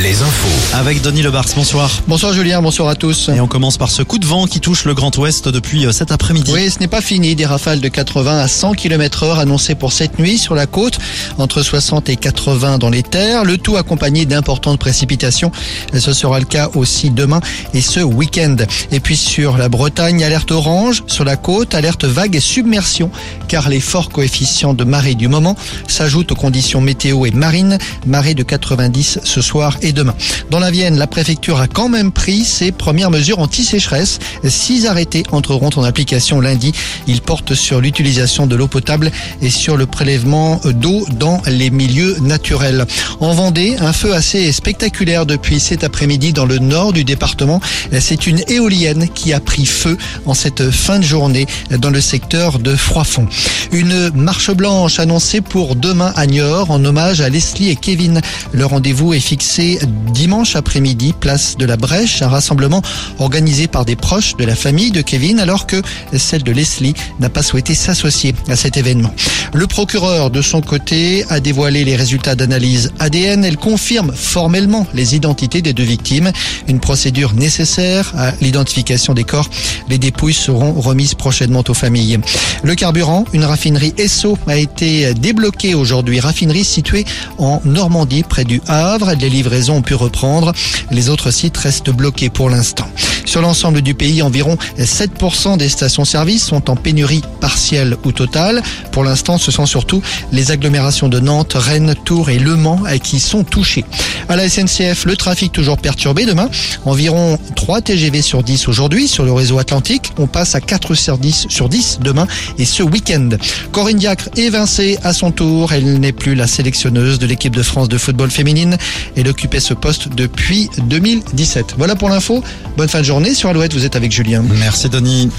les infos. Avec Denis Lebars, bonsoir. Bonsoir Julien, bonsoir à tous. Et on commence par ce coup de vent qui touche le Grand Ouest depuis euh, cet après-midi. Oui, ce n'est pas fini. Des rafales de 80 à 100 km heure annoncées pour cette nuit sur la côte, entre 60 et 80 dans les terres, le tout accompagné d'importantes précipitations. Ce sera le cas aussi demain et ce week-end. Et puis sur la Bretagne, alerte orange, sur la côte, alerte vague et submersion, car les forts coefficients de marée du moment s'ajoutent aux conditions météo et marines, marée de 90 ce soir et demain. Dans la Vienne, la préfecture a quand même pris ses premières mesures anti-sécheresse. Six arrêtés entreront en application lundi. Ils portent sur l'utilisation de l'eau potable et sur le prélèvement d'eau dans les milieux naturels. En Vendée, un feu assez spectaculaire depuis cet après-midi dans le nord du département. C'est une éolienne qui a pris feu en cette fin de journée dans le secteur de Froidfond. Une marche blanche annoncée pour demain à Niort en hommage à Leslie et Kevin. Le rendez-vous est fixé dimanche après-midi, place de la Brèche, un rassemblement organisé par des proches de la famille de Kevin alors que celle de Leslie n'a pas souhaité s'associer à cet événement. Le procureur, de son côté, a dévoilé les résultats d'analyse ADN. Elle confirme formellement les identités des deux victimes. Une procédure nécessaire à l'identification des corps. Les dépouilles seront remises prochainement aux familles. Le carburant, une raffinerie Esso a été débloquée aujourd'hui. Raffinerie située en Normandie, près du Havre. Les livraisons ont pu reprendre. Les autres sites restent bloqués pour l'instant. Sur l'ensemble du pays, environ 7% des stations-service sont en pénurie partielle ou totale. Pour l'instant, ce sont surtout les agglomérations de Nantes, Rennes, Tours et Le Mans qui sont touchées. À la SNCF, le trafic toujours perturbé demain. Environ 3 TGV sur 10 aujourd'hui sur le réseau Atlantique. On passe à 4 sur 10 sur 10 demain et ce week-end. Corinne Diacre évincée à son tour. Elle n'est plus la sélectionneuse de l'équipe de France de football féminine. Occupait ce poste depuis 2017. Voilà pour l'info. Bonne fin de journée sur Alouette. Vous êtes avec Julien. Merci Denis.